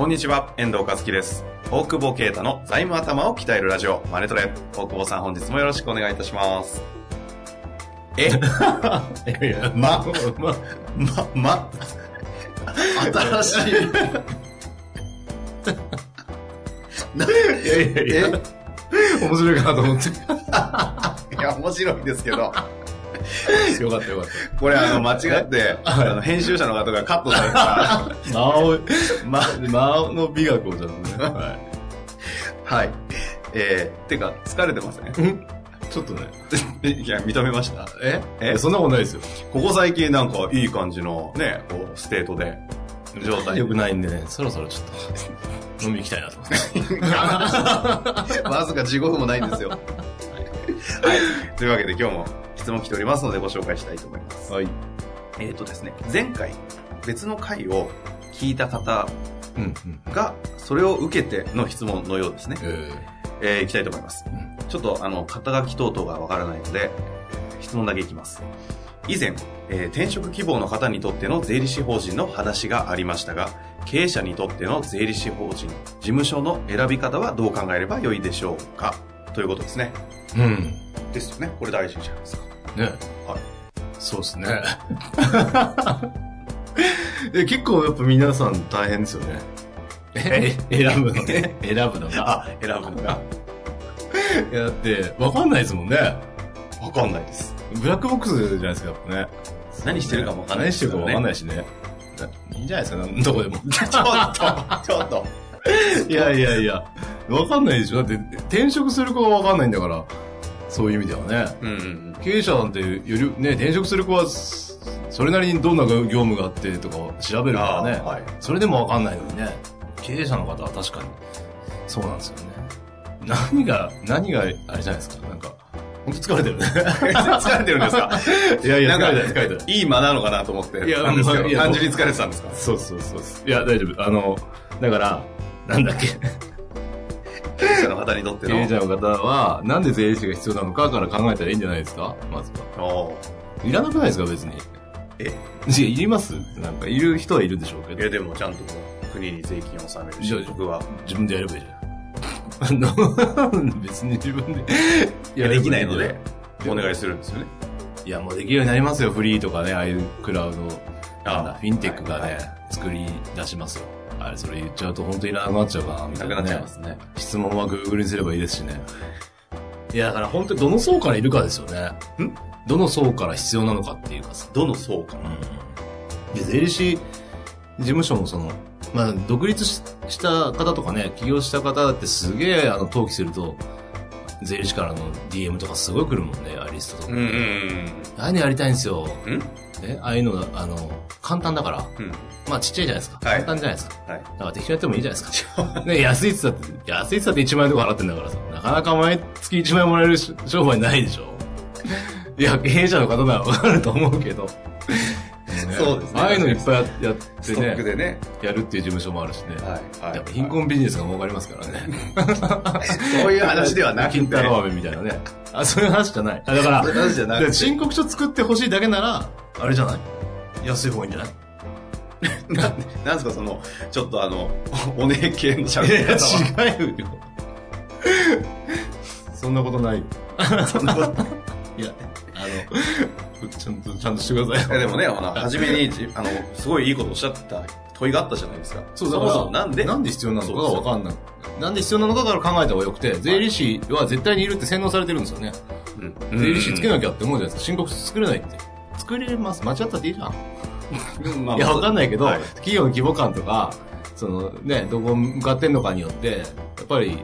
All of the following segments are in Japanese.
こんにちは、遠藤和樹です。大久保啓太の財務頭を鍛えるラジオ、マネトレ。大久保さん、本日もよろしくお願いいたします。え？いやいや、ま、ま、ま、ま、新しい。いやいやいや、面白いかなと思って。いや、面白いですけど、よかったよかっこれあの、間違って、あの、編集者の方がカットされたら、た。間 を、間、間の美学をちゃんとね。ははい。えー、てか、疲れてません？い。ちょっとね。いや、認めました。え？え？えそんなことないですよ。ここ最近なんかいい感じのね、こう、 state で、状態よくないんでね、そろそろちょっと、飲み行きたいなと思って。わずか15分もないんですよ。はい。というわけで今日も質問来ておりますのでご紹介したいと思います。はい。えっ、とですね、前回別の回を聞いた方。がそれを受けての質問のようですね。ええー、いきたいと思います。ちょっとあの、肩書き等々がわからないので、質問だけいきます。以前、えー転職希望の方にとっての税理士法人の話がありましたが、経営者にとっての税理士法人、事務所の選び方はどう考えればよいでしょうか？ということですね。ーうん。ですよね。これ大事じゃないですか？ね。はい。そうですね。え結構やっぱ皆さん大変ですよね。え？選ぶのね。選ぶのが。あ、選ぶのがいや、だって、わかんないですもんね。わかんないです。ブラックボックスじゃないですか、やっぱね。何してるかもわかんない何してるかもわかんないしね。いいんじゃないですか、どこでも。ちょっと、ちょっと。いやいやいや、わかんないでしょ。だって、転職する子がわかんないんだから、そういう意味ではね。うんうん。経営者なんて、より、ね、転職する子は、それなりにどんな業務があってとか調べるからね。はい。それでもわかんないのにね。経営者の方は確かに、そうなんですよね。何が、何が、あれじゃないですか。なんか、本当疲れてるね。疲れてるんですか？いやいや、なんか疲れてる、疲れてる。いい間なのかなと思って。いやなんです単純に疲れてたんですか？そうそうそう。いや、大丈夫。あの、だから、なんだっけ。経営者の方にとっての。経営者の方は、なんで税理士が必要なのかから考えたらいいんじゃないですか？まずは。いらなくないですか？別に。え？いや、いります？なんか、いる人はいるんでしょうけどいや、。でもちゃんと国に税金を納めるし、僕は。自分でやればいいじゃん。あの、別に自分で。いや、できないので、お願いすするんですよね。いや、もうできるようになりますよ。フリーとかね、ああいうクラウド。なんだあフィンテックがね、はいはい作り出しますよ。あれ、それ言っちゃうと本当にいらなくなっちゃうかな、みたな、ね。ないくなっちゃいますね。質問は Google にすればいいですしね。いや、だから本当にどの層からいるかですよね。ん？どの層から必要なのかっていうかさ。どの層かな。で、税理士事務所もその、まあ、独立しした方とかね、起業した方だってすげえ、あの、登記すると、税理士からの DM とかすごい来るもんね、ああいうリストとか。うんうんうのやりたいんですよ。うん？んえああいうの、あの、簡単だから。うん。まあ、ちっちゃいじゃないですか。はい簡単じゃないですか。はい。だから適当やってもいいじゃないですか。ね、安いっつったって、安いっつったって1万円とか払ってんだからさ、なかなか毎月1万円もらえるし商売ないでしょ。いや、経営者の方ならわかると思うけど。そうですねああいうのいっぱいややってね、でね。やるっていう事務所もあるしね。はい。はい。やっぱ貧困ビジネスが儲かりますからね。そういう話ではなくて。金太郎飴みたいなね。あ、そういう話じゃない。あだから、そういう話じゃなくてで申告書作ってほしいだけなら、あれじゃない？安い方がいいんじゃない？な なんですか、その、ちょっとあの、お姉系の喋いや、り方は。違うよ。そんなことない。そんなこといや、あの、ちゃんと、ちゃんとしてくださいでもね、あの、初めに、じあの、すごいいいことおっしゃった問いがあったじゃないですか。そう、だから、もそもなんで？なんで必要なのかがそうわかんない。なんで必要なのかから考えた方がよくて、税理士は絶対にいるって洗脳されてるんですよね。うん税理士つけなきゃって思うじゃないですか。申告書作れないって。作れます。間違ったっていいじゃんまあいや、わかんないけど、はい企業の規模感とか、そのね、どこ向かってんのかによって、やっぱり、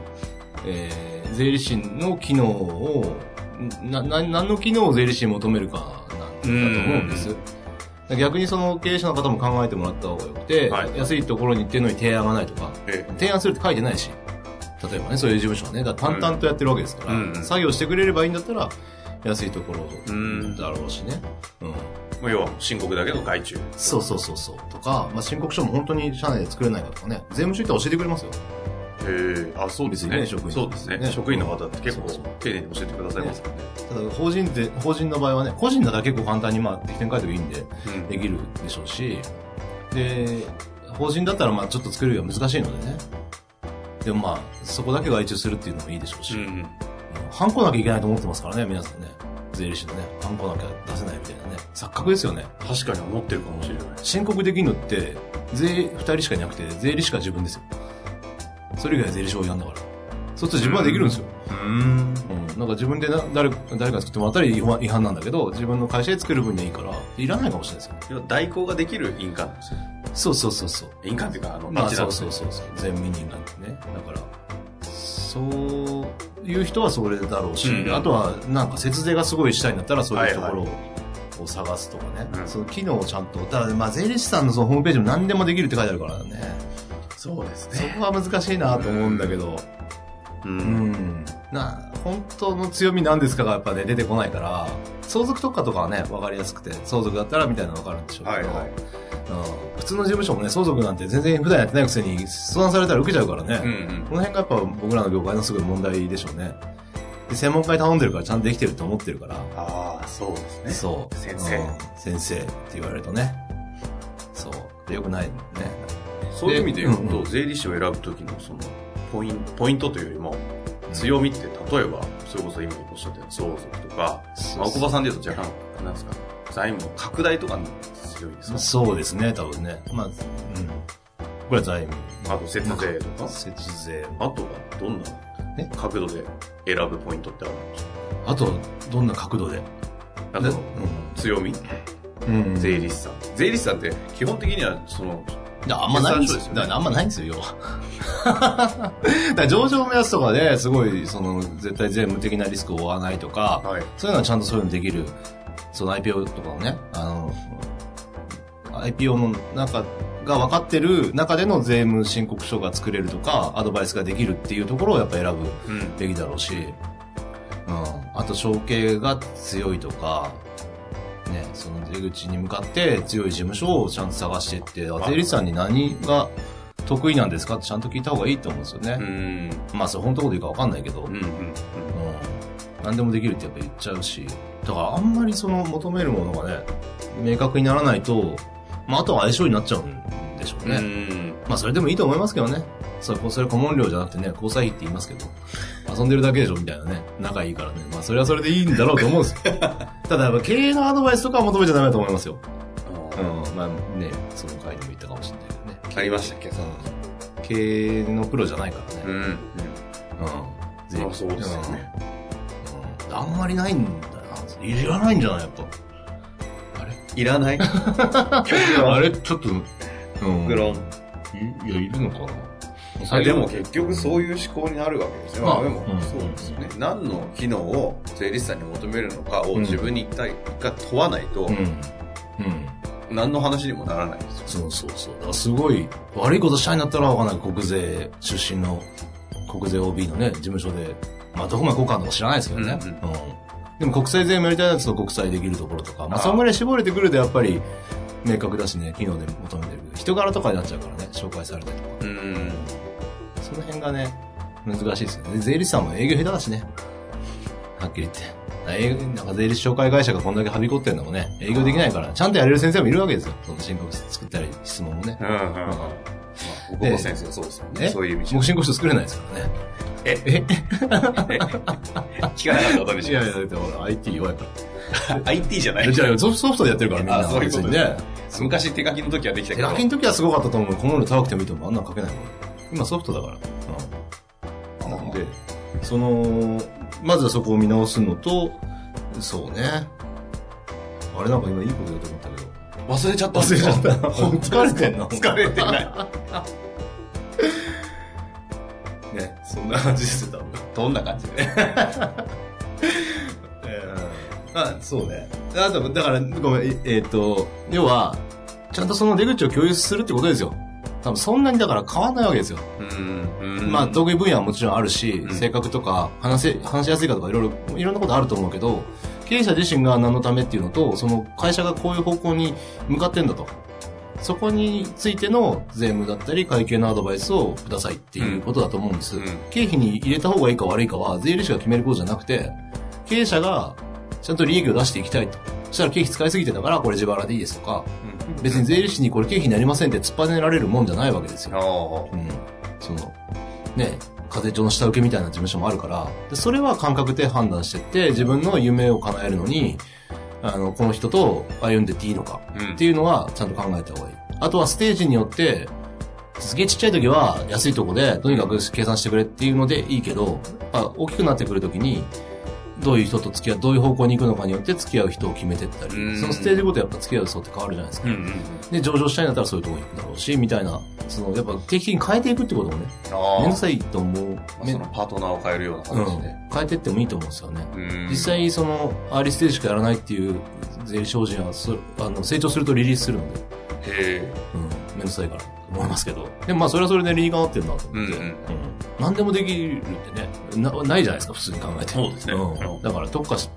えー、税理士の機能をな、な、何の機能を税理士に求めるかなんだと思うんです。逆にその経営者の方も考えてもらった方がよくて、はい安いところに行ってるのに提案がないとか、ええ提案するって書いてないし、例えばね、そういう事務所はね、だ淡々とやってるわけですから、うんうん作業してくれればいいんだったら、安いところんだろうしね。うん。まあ要は申告だけど外注。そうそうそうそう。とか、まあ、申告書も本当に社内で作れないかとかね、税務署行ったら教えてくれますよ。へえ、あ、そうですね。職員そうですね。ね職員の方って結構丁寧に教えてくださいますよね。ただ、法人で、法人の場合はね、個人だったら結構簡単にまあ、適当に書いてもいいんで、うんできるでしょうし、で、法人だったらまあ、ちょっと作るよりは難しいのでね。でもまあ、そこだけ外注するっていうのもいいでしょうし、うんハンコなきゃいけないと思ってますからね、皆さんね。税理士のね、ハンコなきゃ出せないみたいなね。錯覚ですよね。確かに思ってるかもしれない。申告できるのって、税、二人しかいなくて、税理士か自分ですよ。それ以外は税理士をやんだから。そうすると自分はできるんですよ。うん。うん。なんか自分でな誰か、誰か作ってもらったら違反違反なんだけど、自分の会社で作る分にはいいから、いらないかもしれないですよ。代行ができる印鑑。そうそうそうそう。印鑑っていうか、あの、まあ、そうそうそうそう。全民人なんてね。だから、そういう人はそれだろうし、うんあとはなんか節税がすごいしたいんだったらそういうところを探すとかね。うんその機能をちゃんと。ただ、まあ、税理士さんのそのホームページも何でもできるって書いてあるからね。そうですそこは難しいなと思うんだけど、う。うんん。な、本当の強みなんですかがやっぱね、出てこないから、相続特化とかはね、わかりやすくて、相続だったらみたいなのわかるんでしょうけど、はいはい。うん、普通の事務所もね、相続なんて全然普段やってないくせに相談されたら受けちゃうからね。うんうん。この辺がやっぱ僕らの業界のすごい問題でしょうね。で専門家に頼んでるからちゃんとできてると思ってるから。ああ、そうですね。そう。先生うん先生って言われるとね。そう。でよくないね。そういう意味で言うと、うんうん税理士を選ぶときのその、ポイント、ポイントというよりも、強みって例えば、それこそ今おっしゃったような相続とか、まあ、奥場さんで言うと若干、なんですか、財務の拡大とかに強いですか？そうですね、多分ね。まあ、うん。これは財務。あと節税とか、節税。あとはどんなえ？角度で選ぶポイントってあるんですか？あと、どんな角度で？あと、強みうん。うん。税理士さん。税理士さんって基本的には、その、いやあんまないんですよ。だからあんまないんですよ、要は。だ上場目安とかで、すごい、その、絶対税務的なリスクを負わないとか、はい。そういうのはちゃんとそういうのできる、その IPO とかのね、あの、IPO の中が分かってる中での税務申告書が作れるとか、アドバイスができるっていうところをやっぱ選ぶうん。べきだろうし、うん。あと、承継が強いとか、ね、その出口に向かって強い事務所をちゃんと探していって、あ税理士さんに何が得意なんですかってちゃんと聞いた方がいいと思うんですようね。ん。まあ、それ本当のこと言うか分かんないけど、うん。うん。うん何でもできるってやっぱ言っちゃうし、だからあんまりその求めるものがね、明確にならないと、まああとは相性になっちゃうんでしょううね。ん。まあそれでもいいと思いますけどね。それ、それ顧問料じゃなくてね、交際費って言いますけど、遊んでるだけでしょみたいなね、仲いいからね。まあそれはそれでいいんだろうと思うんですよ。ただやっぱ経営のアドバイスとかは求めちゃダメだと思いますよ。うん、まあね、その回でも言ったかもしれないけどね。ありましたっけうん経営のプロじゃないからね。うん。うん。ぜあそうですよね。うんあんまりないんだよな。いらないんじゃない？やっぱ。あれ？いらない？あれ？ちょっと、うん。いや、いるのかな？あでも結局そういう思考になるわけですよ。まあまあでもうんそうですよね。何の機能を税理士さんに求めるのかをうん自分に一体が問わないとうん。うん。何の話にもならないですよ。そうそうそう。だからすごい、悪いことしたいんだったらわかんない。国税出身の、国税 OB のね、事務所で、まあどこまで交換とか知らないですけどね。うんうん。でも国際税もやりたいやつと国際できるところとか、まあそんぐらい絞れてくるとやっぱり、明確だしね、機能で求めてる。人柄とかになっちゃうからね、紹介されたりとか。うん。その辺がね、難しいですよね。税理士さんも営業下手だしね。はっきり言って。営業なんか税理士紹介会社がこんだけはびこってんのもね、営業できないから、ちゃんとやれる先生もいるわけですよ。その申告作ったり、質問もね。うんうんうん。まあ、岡本先生はそうですよね。えそういう意味じゃ僕。申告書作れないですからね。え、え？聞かなかったことにします。いやいや、だってほら、IT 弱いか IT じゃなら。いじゃあソフトでやってるからみんな。あそういうことね。昔手書きの時はできたけど。手書きの時はすごかったと思う。このよう高くてもいいと思う。あんなの書けないもん。今ソフトだから。うん。なんで、その、まずはそこを見直すのと、そうね。あれなんか今いいこと言おうと思ったけど。忘れちゃった。忘れちゃった 疲れてんの？疲れてない。ね、そんな感じしてたんだ。どんな感じ？で あ、そうね。あと、だから、ごめん、ええーっと、要は、ちゃんとその出口を共有するってことですよ。多分そんなにだから変わんないわけですよ。うん。うんまあ、得意分野はもちろんあるし、うん性格とか、話せ、話しやすいかとかいろいろ、いろんなことあると思うけど、経営者自身が何のためっていうのと、その会社がこういう方向に向かってんだと。そこについての税務だったり会計のアドバイスをくださいっていうことだと思うんです。うん経費に入れた方がいいか悪いかは税理士が決めることじゃなくて、経営者がちゃんと利益を出していきたいと。そしたら経費使いすぎてたからこれ自腹でいいですとか、別に税理士にこれ経費になりませんって突っぱねられるもんじゃないわけですよ。あうん。その、ね、課税庁の下請けみたいな事務所もあるから、でそれは感覚で判断してって、自分の夢を叶えるのに、あの、この人と歩んでっていいのかっていうのはちゃんと考えた方がいい。あとはステージによって、すげえちっちゃい時は安いとこで、とにかく計算してくれっていうのでいいけど、大きくなってくる時に、どういう人と付き合う、どういう方向に行くのかによって付き合う人を決めてったり、うんそのステージごとやっぱ付き合う層って変わるじゃないですか。うんうんうん。で、上場したいんだったらそういうとこ行くだろうし、みたいな、その、やっぱ定期的に変えていくってこともね。めんどくさいと思う。まあめそのパートナーを変えるようなうん形で。。変えてってもいいと思うんですよね。うん実際、その、アーリーステージしかやらないっていう税理士法人は、そあの、成長するとリリースするので、へえ。うん、めんどくさいからと思いますけど。でもまあ、それはそれで理にかなってるなと思って。うんうん何でもできるってね、な、ないじゃないですか、普通に考えて。そうですねん。だから、特化し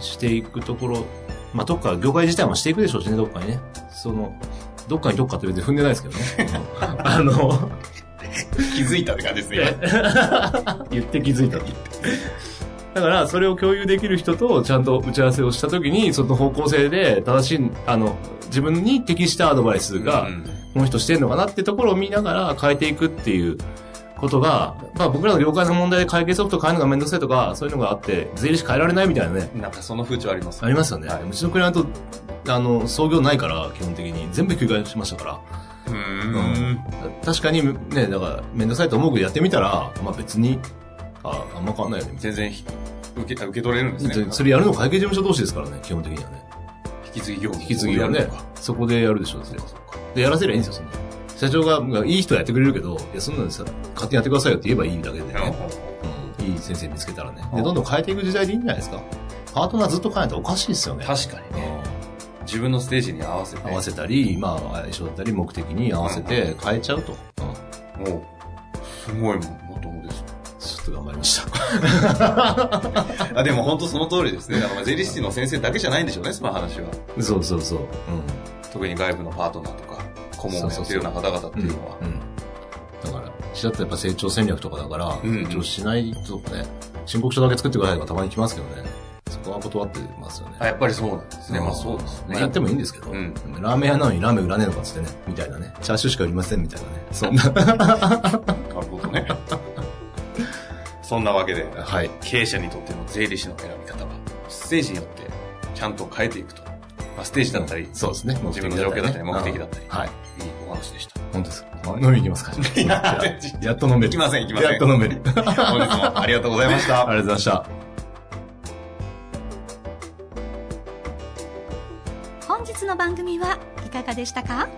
していくところ、まあ、特化、業界自体もしていくでしょうしね、どっかにね。その、どっかに特化って別に踏んでないですけどね。あの、気づいたって感じですね。言って気づいた。だから、それを共有できる人とちゃんと打ち合わせをしたときに、その方向性で正しい、あの、自分に適したアドバイスがの人してんのかなってところを見ながら変えていくっていうことが、まあ僕らの業界の問題で会計ソフト変えるのがめんどくさいとか、そういうのがあって、税理士変えられないみたいなね、なんかその風潮ありますありますよね。はいうちのクライアント、あの、創業ないから、基本的に。全部ひっくり返しましたから。うーん。確かにね、だから、めんどくさいと思うけどやってみたら、まあ別に、ああんま変わんないよね、全然ひ受け受け取れるんですね。な。それやるの会計事務所同士ですからね、基本的にはね。引き継ぎ業務。引き継ぎはねそこでやるでしょうね。で、やらせりゃいいんですよ、そんな。社長が、まあいい人やってくれるけど、いや、そんなのさ、勝手にやってくださいよって言えばいいだけでね。うん、いい先生見つけたらね。で、どんどん変えていく時代でいいんじゃないですか。パートナーずっと変えたらおかしいですよね。確かにね。うん自分のステージに合わせて。合わせたり、まあ、相性だったり、目的に合わせて変えちゃうと。うんもう、すごいもん、と頑張りました。あ、でも本当その通りですね。だから税理士の先生だけじゃないんでしょうね、その話は。そうそうそう。特に外部のパートナーとか、顧問をやってるような方々ってうん。いうのは。うん。だから、私だってやっぱ成長戦略とかだから、うん成長しないとね、申告書だけ作ってくださいとかたまに来ますけどね。そこは断ってますよね。あ、やっぱりそうなんですね。まあそうですね。まあやってもいいんですけど、うんラーメン屋なのにラーメン売らねえのかっつってね、みたいなね。チャーシューしか売りませんみたいなね。そんな。なるほどね。そんなわけで、はい。経営者にとっての税理士の選び方は、ステージによってちゃんと変えていくと。まあ、ステージだったり、そうですね。自分の状況だったり、目的だったり、うんはい。いいお話でした。本当ですか。飲みに行きますか。いややっと飲める。行きません行きませんやっと飲める。本日もありがとうございました。ありがとうございました。本日の番組はいかがでしたか？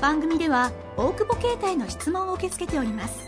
番組では大久保携帯の質問を受け付けております